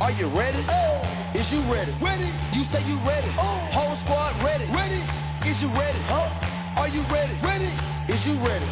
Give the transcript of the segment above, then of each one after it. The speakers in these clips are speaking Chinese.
Are you ready? Oh. Is you ready? Ready. You say you ready. Whole squad ready. Ready. Is you ready? Are you ready? Ready. Is you ready?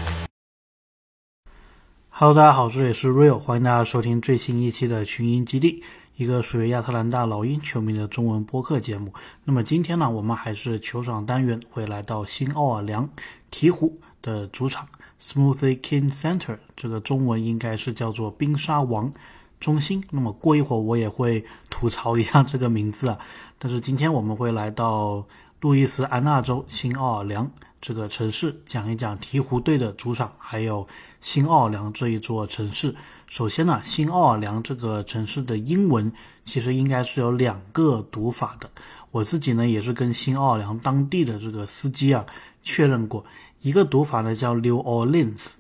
Hello，大家好，这里是 Real，欢迎大家收听最新一期的群英基地，一个属于亚特兰大老鹰球迷的中文播客节目。那么今天呢，我们还是球场单元，会来到新奥尔良鹈鹕的主场 Smoothie King Center，这个中文应该是叫做冰沙王中心。那么过一会儿我也会吐槽一下这个名字啊，但是今天我们会来到路易斯安那州新奥尔良这个城市，讲一讲鹈鹕队的主场，还有。新奥尔良这一座城市，首先呢，新奥尔良这个城市的英文其实应该是有两个读法的。我自己呢也是跟新奥尔良当地的这个司机啊确认过，一个读法呢叫 New Orleans，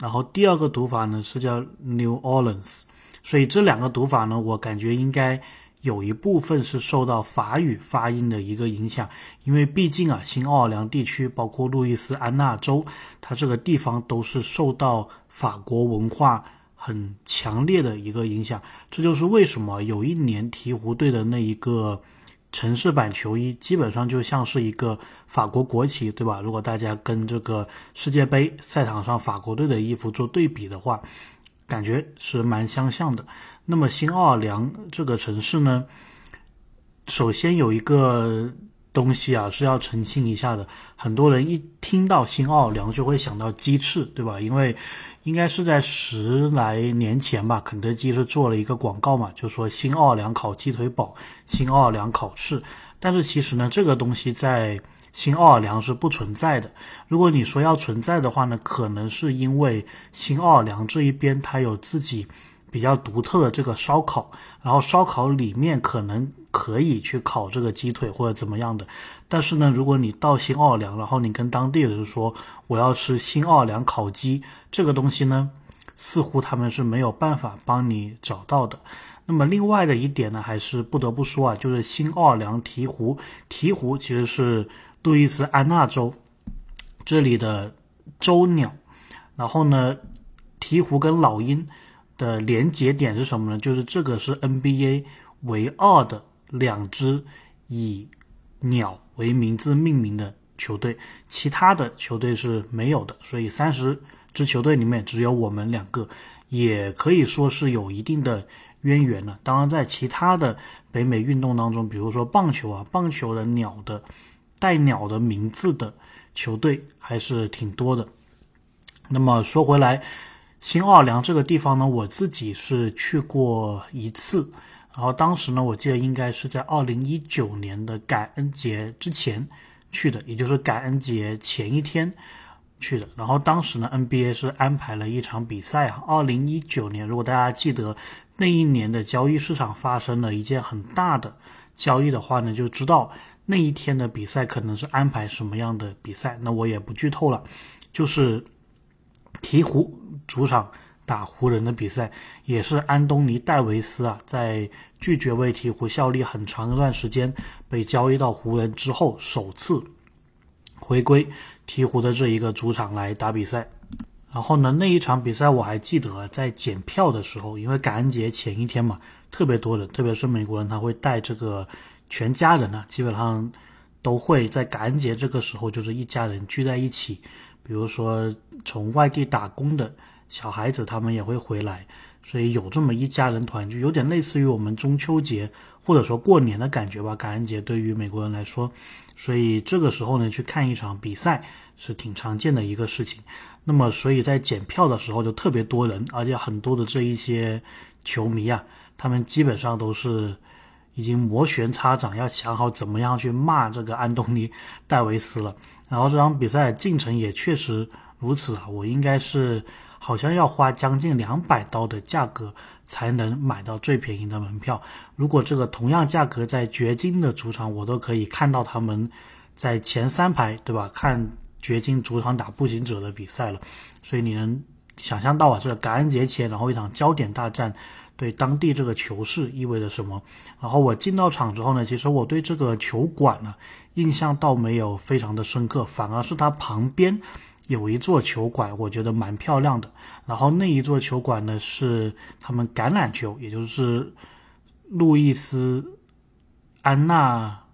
然后第二个读法呢是叫 New Orleans，所以这两个读法呢，我感觉应该。有一部分是受到法语发音的一个影响，因为毕竟啊，新奥尔良地区包括路易斯安那州，它这个地方都是受到法国文化很强烈的一个影响。这就是为什么有一年鹈鹕队的那一个城市版球衣，基本上就像是一个法国国旗，对吧？如果大家跟这个世界杯赛场上法国队的衣服做对比的话，感觉是蛮相像的。那么新奥尔良这个城市呢，首先有一个东西啊是要澄清一下的。很多人一听到新奥尔良就会想到鸡翅，对吧？因为应该是在十来年前吧，肯德基是做了一个广告嘛，就说新奥尔良烤鸡腿堡，新奥尔良烤翅。但是其实呢，这个东西在新奥尔良是不存在的。如果你说要存在的话呢，可能是因为新奥尔良这一边它有自己。比较独特的这个烧烤，然后烧烤里面可能可以去烤这个鸡腿或者怎么样的，但是呢，如果你到新奥尔良，然后你跟当地人说我要吃新奥尔良烤鸡这个东西呢，似乎他们是没有办法帮你找到的。那么另外的一点呢，还是不得不说啊，就是新奥尔良鹈鹕，鹈鹕其实是路易斯安那州这里的州鸟，然后呢，鹈鹕跟老鹰。的连接点是什么呢？就是这个是 NBA 唯二的两支以鸟为名字命名的球队，其他的球队是没有的。所以三十支球队里面只有我们两个，也可以说是有一定的渊源了。当然，在其他的北美运动当中，比如说棒球啊，棒球的鸟的带鸟的名字的球队还是挺多的。那么说回来。新奥尔良这个地方呢，我自己是去过一次，然后当时呢，我记得应该是在二零一九年的感恩节之前去的，也就是感恩节前一天去的。然后当时呢，NBA 是安排了一场比赛啊。二零一九年，如果大家记得那一年的交易市场发生了一件很大的交易的话呢，就知道那一天的比赛可能是安排什么样的比赛。那我也不剧透了，就是鹈鹕。主场打湖人的比赛，也是安东尼戴维斯啊，在拒绝为鹈鹕效力很长一段时间，被交易到湖人之后，首次回归鹈鹕的这一个主场来打比赛。然后呢，那一场比赛我还记得，在检票的时候，因为感恩节前一天嘛，特别多人，特别是美国人，他会带这个全家人啊，基本上都会在感恩节这个时候，就是一家人聚在一起。比如说从外地打工的小孩子，他们也会回来，所以有这么一家人团聚，有点类似于我们中秋节或者说过年的感觉吧。感恩节对于美国人来说，所以这个时候呢，去看一场比赛是挺常见的一个事情。那么，所以在检票的时候就特别多人，而且很多的这一些球迷啊，他们基本上都是。已经摩拳擦掌，要想好怎么样去骂这个安东尼·戴维斯了。然后这场比赛进程也确实如此啊，我应该是好像要花将近两百刀的价格才能买到最便宜的门票。如果这个同样价格在掘金的主场，我都可以看到他们在前三排，对吧？看掘金主场打步行者的比赛了。所以你能想象到啊，这个感恩节前，然后一场焦点大战。对当地这个球市意味着什么？然后我进到场之后呢，其实我对这个球馆呢印象倒没有非常的深刻，反而是它旁边有一座球馆，我觉得蛮漂亮的。然后那一座球馆呢是他们橄榄球，也就是路易斯安那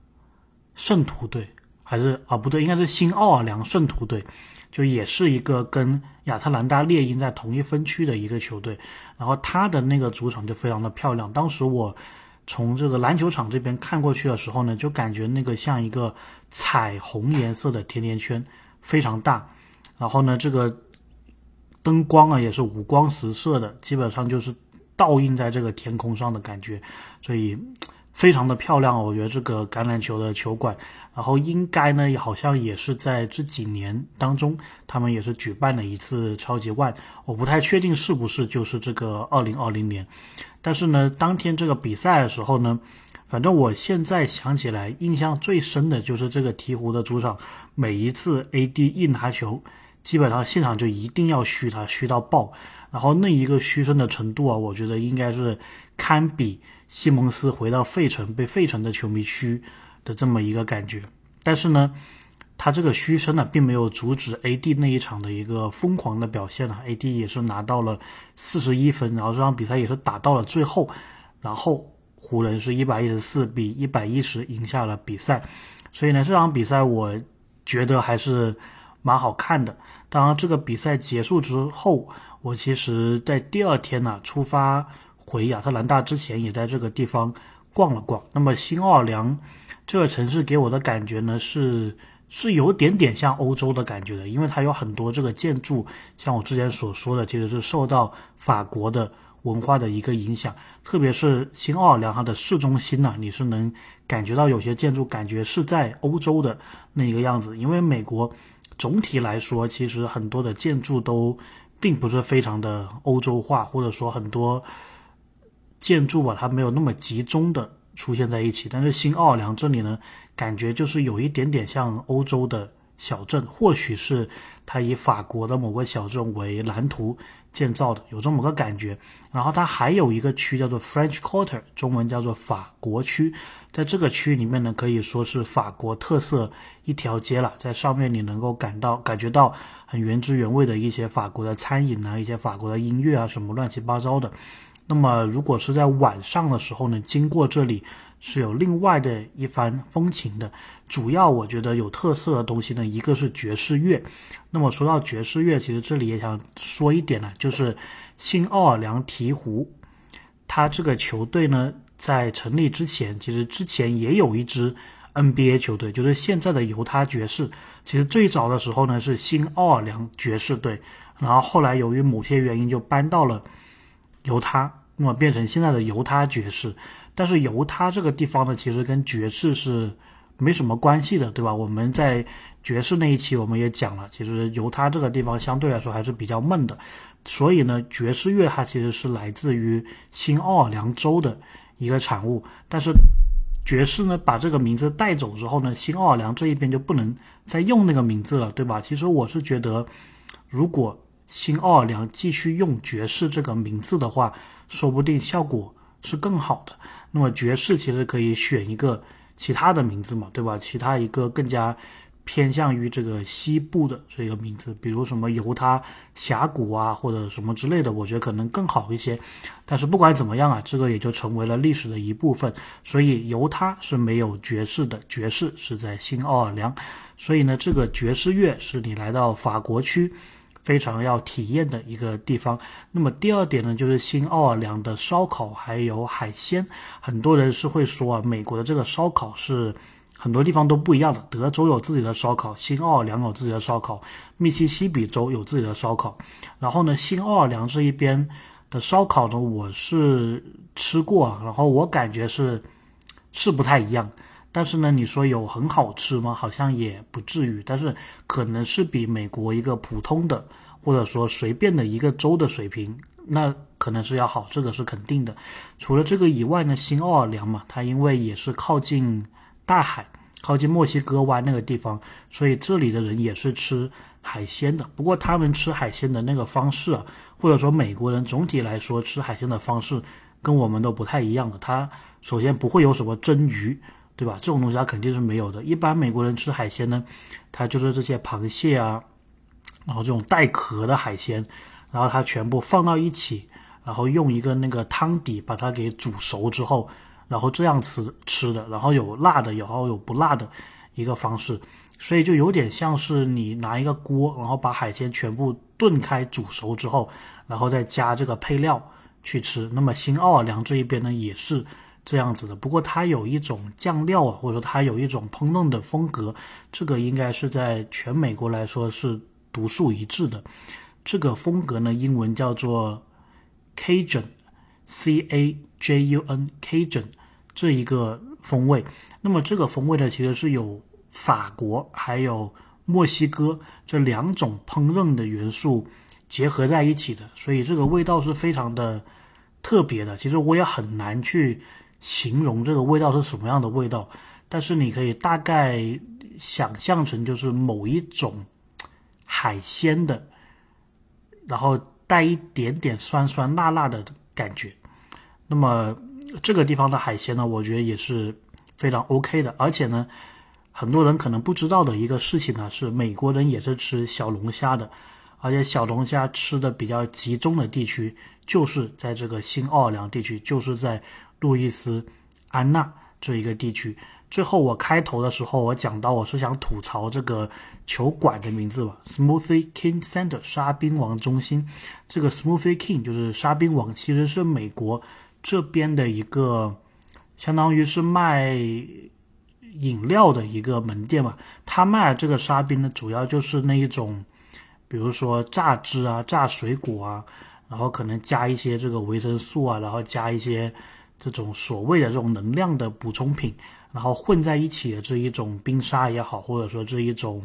圣徒队，还是啊不对，应该是新奥尔良圣徒队，就也是一个跟亚特兰大猎鹰在同一分区的一个球队。然后他的那个主场就非常的漂亮。当时我从这个篮球场这边看过去的时候呢，就感觉那个像一个彩虹颜色的甜甜圈，非常大。然后呢，这个灯光啊也是五光十色的，基本上就是倒映在这个天空上的感觉，所以非常的漂亮。我觉得这个橄榄球的球馆，然后应该呢好像也是在这几年当中，他们也是举办了一次超级万，我不太确定是不是就是这个二零二零年。但是呢，当天这个比赛的时候呢，反正我现在想起来，印象最深的就是这个鹈鹕的主场，每一次 AD 一拿球。基本上现场就一定要嘘他，嘘到爆，然后那一个嘘声的程度啊，我觉得应该是堪比西蒙斯回到费城被费城的球迷嘘的这么一个感觉。但是呢，他这个嘘声呢，并没有阻止 AD 那一场的一个疯狂的表现啊，AD 也是拿到了四十一分，然后这场比赛也是打到了最后，然后湖人是一百一十四比一百一十赢下了比赛，所以呢，这场比赛我觉得还是。蛮好看的。当然，这个比赛结束之后，我其实在第二天呢出发回亚特兰大之前，也在这个地方逛了逛。那么新奥尔良这个城市给我的感觉呢，是是有点点像欧洲的感觉的，因为它有很多这个建筑，像我之前所说的，其实是受到法国的文化的一个影响。特别是新奥尔良它的市中心呢，你是能感觉到有些建筑感觉是在欧洲的那个样子，因为美国。总体来说，其实很多的建筑都并不是非常的欧洲化，或者说很多建筑吧，它没有那么集中的出现在一起。但是新奥尔良这里呢，感觉就是有一点点像欧洲的小镇，或许是它以法国的某个小镇为蓝图建造的，有这么个感觉。然后它还有一个区叫做 French Quarter，中文叫做法国区。在这个区域里面呢，可以说是法国特色一条街了。在上面你能够感到感觉到很原汁原味的一些法国的餐饮啊，一些法国的音乐啊，什么乱七八糟的。那么如果是在晚上的时候呢，经过这里是有另外的一番风情的。主要我觉得有特色的东西呢，一个是爵士乐。那么说到爵士乐，其实这里也想说一点呢，就是新奥尔良鹈鹕，它这个球队呢。在成立之前，其实之前也有一支 NBA 球队，就是现在的犹他爵士。其实最早的时候呢是新奥尔良爵士队，然后后来由于某些原因就搬到了犹他，那么变成现在的犹他爵士。但是犹他这个地方呢，其实跟爵士是没什么关系的，对吧？我们在爵士那一期我们也讲了，其实犹他这个地方相对来说还是比较闷的，所以呢，爵士乐它其实是来自于新奥尔良州的。一个产物，但是爵士呢把这个名字带走之后呢，新奥尔良这一边就不能再用那个名字了，对吧？其实我是觉得，如果新奥尔良继续用爵士这个名字的话，说不定效果是更好的。那么爵士其实可以选一个其他的名字嘛，对吧？其他一个更加。偏向于这个西部的这个名字，比如什么犹他峡谷啊，或者什么之类的，我觉得可能更好一些。但是不管怎么样啊，这个也就成为了历史的一部分。所以犹他是没有爵士的，爵士是在新奥尔良。所以呢，这个爵士乐是你来到法国区非常要体验的一个地方。那么第二点呢，就是新奥尔良的烧烤还有海鲜。很多人是会说啊，美国的这个烧烤是。很多地方都不一样的，德州有自己的烧烤，新奥尔良有自己的烧烤，密西西比州有自己的烧烤。然后呢，新奥尔良这一边的烧烤呢，我是吃过，然后我感觉是是不太一样。但是呢，你说有很好吃吗？好像也不至于。但是可能是比美国一个普通的或者说随便的一个州的水平，那可能是要好，这个是肯定的。除了这个以外呢，新奥尔良嘛，它因为也是靠近。大海靠近墨西哥湾那个地方，所以这里的人也是吃海鲜的。不过他们吃海鲜的那个方式啊，或者说美国人总体来说吃海鲜的方式，跟我们都不太一样的。他首先不会有什么蒸鱼，对吧？这种东西它肯定是没有的。一般美国人吃海鲜呢，他就是这些螃蟹啊，然后这种带壳的海鲜，然后他全部放到一起，然后用一个那个汤底把它给煮熟之后，然后这样吃吃的，然后有辣的，然后有不辣的一个方式，所以就有点像是你拿一个锅，然后把海鲜全部炖开煮熟之后，然后再加这个配料去吃。那么新奥尔良这一边呢也是这样子的，不过它有一种酱料啊，或者说它有一种烹饪的风格，这个应该是在全美国来说是独树一帜的。这个风格呢，英文叫做 Cajun，C A J U N，Cajun 这一个风味。那么这个风味呢，其实是有法国还有墨西哥这两种烹饪的元素结合在一起的，所以这个味道是非常的特别的。其实我也很难去形容这个味道是什么样的味道，但是你可以大概想象成就是某一种海鲜的。然后带一点点酸酸辣辣的感觉，那么这个地方的海鲜呢，我觉得也是非常 OK 的。而且呢，很多人可能不知道的一个事情呢，是美国人也是吃小龙虾的，而且小龙虾吃的比较集中的地区就是在这个新奥尔良地区，就是在路易斯安那这一个地区。最后我开头的时候，我讲到我是想吐槽这个球馆的名字吧，Smoothie King Center 沙冰王中心。这个 Smoothie King 就是沙冰王，其实是美国这边的一个，相当于是卖饮料的一个门店嘛。他卖这个沙冰呢，主要就是那一种，比如说榨汁啊、榨水果啊，然后可能加一些这个维生素啊，然后加一些这种所谓的这种能量的补充品。然后混在一起的这一种冰沙也好，或者说这一种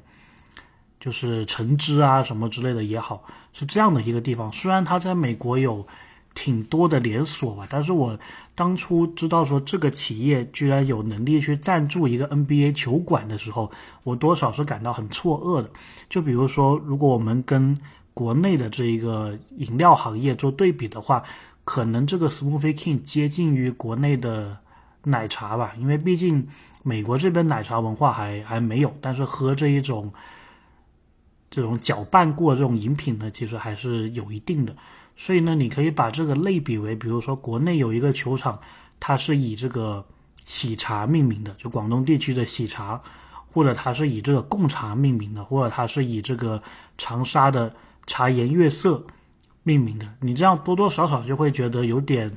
就是橙汁啊什么之类的也好，是这样的一个地方。虽然它在美国有挺多的连锁吧，但是我当初知道说这个企业居然有能力去赞助一个 NBA 球馆的时候，我多少是感到很错愕的。就比如说，如果我们跟国内的这一个饮料行业做对比的话，可能这个 Smoothie King 接近于国内的。奶茶吧，因为毕竟美国这边奶茶文化还还没有，但是喝这一种这种搅拌过这种饮品呢，其实还是有一定的。所以呢，你可以把这个类比为，比如说国内有一个球场，它是以这个喜茶命名的，就广东地区的喜茶，或者它是以这个贡茶命名的，或者它是以这个长沙的茶颜悦色命名的。你这样多多少少就会觉得有点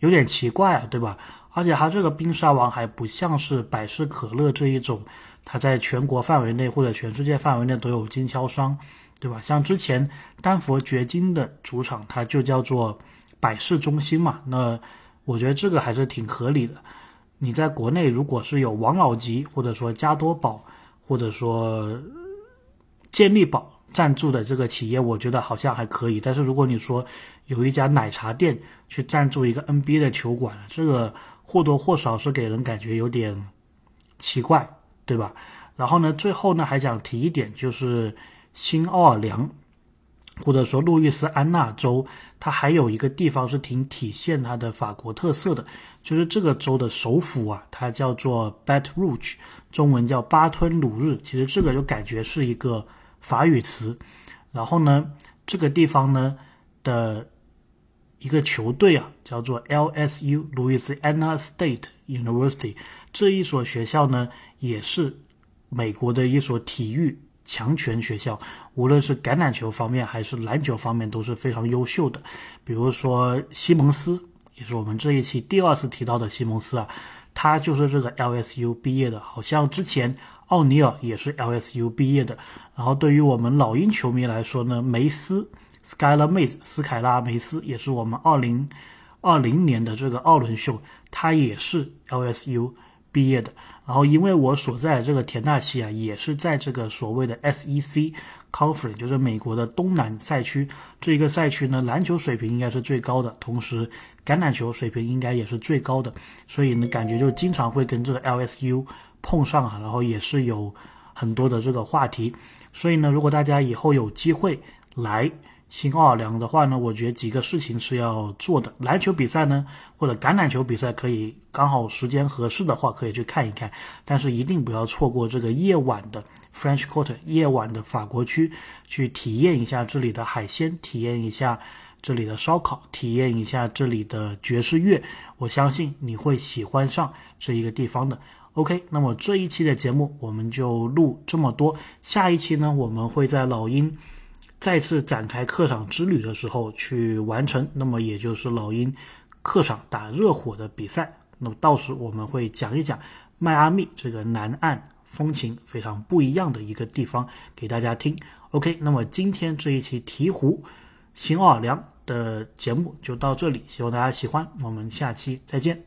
有点奇怪啊，对吧？而且它这个冰沙王还不像是百事可乐这一种，它在全国范围内或者全世界范围内都有经销商，对吧？像之前丹佛掘金的主场，它就叫做百事中心嘛。那我觉得这个还是挺合理的。你在国内如果是有王老吉或者说加多宝或者说健力宝赞助的这个企业，我觉得好像还可以。但是如果你说有一家奶茶店去赞助一个 NBA 的球馆，这个。或多或少是给人感觉有点奇怪，对吧？然后呢，最后呢还想提一点，就是新奥尔良或者说路易斯安那州，它还有一个地方是挺体现它的法国特色的，就是这个州的首府啊，它叫做 Baton Rouge，中文叫巴吞鲁日。其实这个就感觉是一个法语词。然后呢，这个地方呢的。一个球队啊，叫做 LSU Louisiana State University，这一所学校呢，也是美国的一所体育强权学校，无论是橄榄球方面还是篮球方面都是非常优秀的。比如说西蒙斯，也是我们这一期第二次提到的西蒙斯啊，他就是这个 LSU 毕业的。好像之前奥尼尔也是 LSU 毕业的。然后对于我们老鹰球迷来说呢，梅斯。Skylar m a e 斯凯拉梅斯也是我们二零二零年的这个奥伦秀，他也是 LSU 毕业的。然后因为我所在的这个田纳西啊，也是在这个所谓的 SEC Conference，就是美国的东南赛区这一个赛区呢，篮球水平应该是最高的，同时橄榄球水平应该也是最高的，所以呢，感觉就经常会跟这个 LSU 碰上啊，然后也是有很多的这个话题。所以呢，如果大家以后有机会来，新奥尔良的话呢，我觉得几个事情是要做的。篮球比赛呢，或者橄榄球比赛，可以刚好时间合适的话，可以去看一看。但是一定不要错过这个夜晚的 French Quarter，夜晚的法国区，去体验一下这里的海鲜，体验一下这里的烧烤，体验一下这里的爵士乐，我相信你会喜欢上这一个地方的。OK，那么这一期的节目我们就录这么多，下一期呢，我们会在老鹰再次展开客场之旅的时候去完成，那么也就是老鹰客场打热火的比赛。那么到时我们会讲一讲迈阿密这个南岸风情非常不一样的一个地方给大家听。OK，那么今天这一期鹈鹕新奥尔良的节目就到这里，希望大家喜欢，我们下期再见。